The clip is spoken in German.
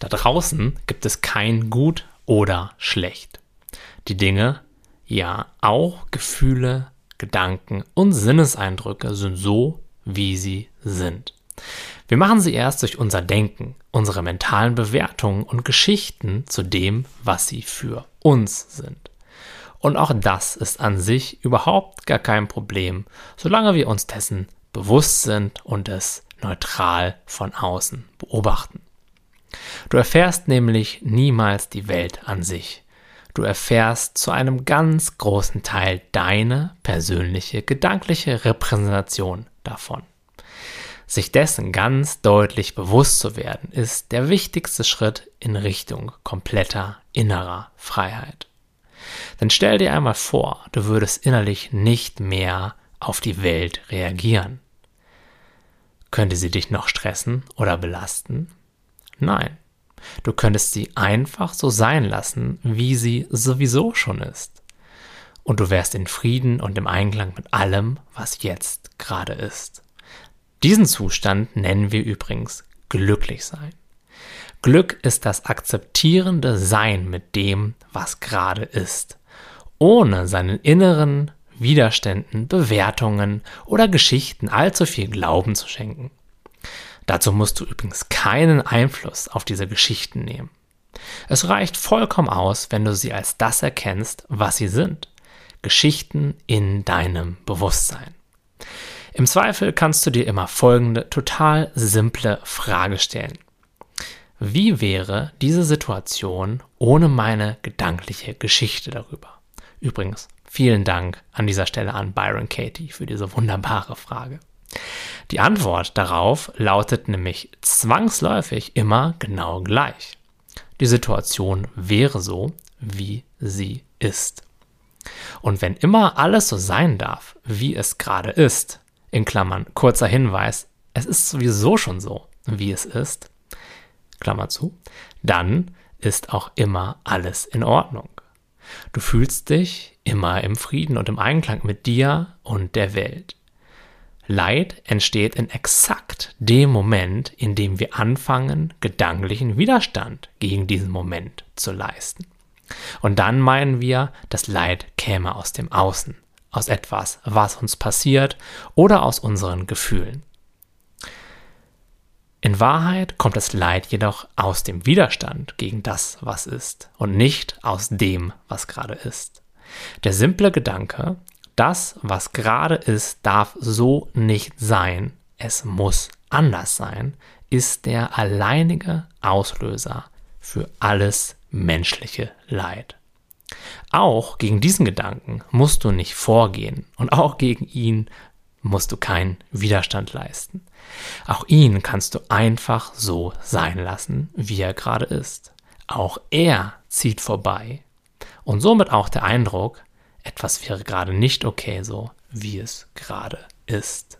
Da draußen gibt es kein Gut oder Schlecht. Die Dinge, ja auch Gefühle, Gedanken und Sinneseindrücke sind so, wie sie sind. Wir machen sie erst durch unser Denken, unsere mentalen Bewertungen und Geschichten zu dem, was sie für uns sind. Und auch das ist an sich überhaupt gar kein Problem, solange wir uns dessen bewusst sind und es neutral von außen beobachten. Du erfährst nämlich niemals die Welt an sich. Du erfährst zu einem ganz großen Teil deine persönliche gedankliche Repräsentation davon. Sich dessen ganz deutlich bewusst zu werden, ist der wichtigste Schritt in Richtung kompletter innerer Freiheit. Denn stell dir einmal vor, du würdest innerlich nicht mehr auf die Welt reagieren. Könnte sie dich noch stressen oder belasten? Nein. Du könntest sie einfach so sein lassen, wie sie sowieso schon ist. Und du wärst in Frieden und im Einklang mit allem, was jetzt gerade ist. Diesen Zustand nennen wir übrigens glücklich sein. Glück ist das akzeptierende Sein mit dem, was gerade ist, ohne seinen inneren Widerständen, Bewertungen oder Geschichten allzu viel Glauben zu schenken. Dazu musst du übrigens keinen Einfluss auf diese Geschichten nehmen. Es reicht vollkommen aus, wenn du sie als das erkennst, was sie sind. Geschichten in deinem Bewusstsein. Im Zweifel kannst du dir immer folgende total simple Frage stellen. Wie wäre diese Situation ohne meine gedankliche Geschichte darüber? Übrigens, vielen Dank an dieser Stelle an Byron Katie für diese wunderbare Frage. Die Antwort darauf lautet nämlich zwangsläufig immer genau gleich. Die Situation wäre so, wie sie ist. Und wenn immer alles so sein darf, wie es gerade ist, in Klammern, kurzer Hinweis, es ist sowieso schon so, wie es ist, Klammer zu, dann ist auch immer alles in Ordnung. Du fühlst dich immer im Frieden und im Einklang mit dir und der Welt. Leid entsteht in exakt dem Moment, in dem wir anfangen, gedanklichen Widerstand gegen diesen Moment zu leisten. Und dann meinen wir, das Leid käme aus dem Außen, aus etwas, was uns passiert oder aus unseren Gefühlen. In Wahrheit kommt das Leid jedoch aus dem Widerstand gegen das, was ist, und nicht aus dem, was gerade ist. Der simple Gedanke, das, was gerade ist, darf so nicht sein, es muss anders sein, ist der alleinige Auslöser für alles menschliche Leid. Auch gegen diesen Gedanken musst du nicht vorgehen und auch gegen ihn musst du keinen Widerstand leisten. Auch ihn kannst du einfach so sein lassen, wie er gerade ist. Auch er zieht vorbei. Und somit auch der Eindruck, etwas wäre gerade nicht okay so, wie es gerade ist.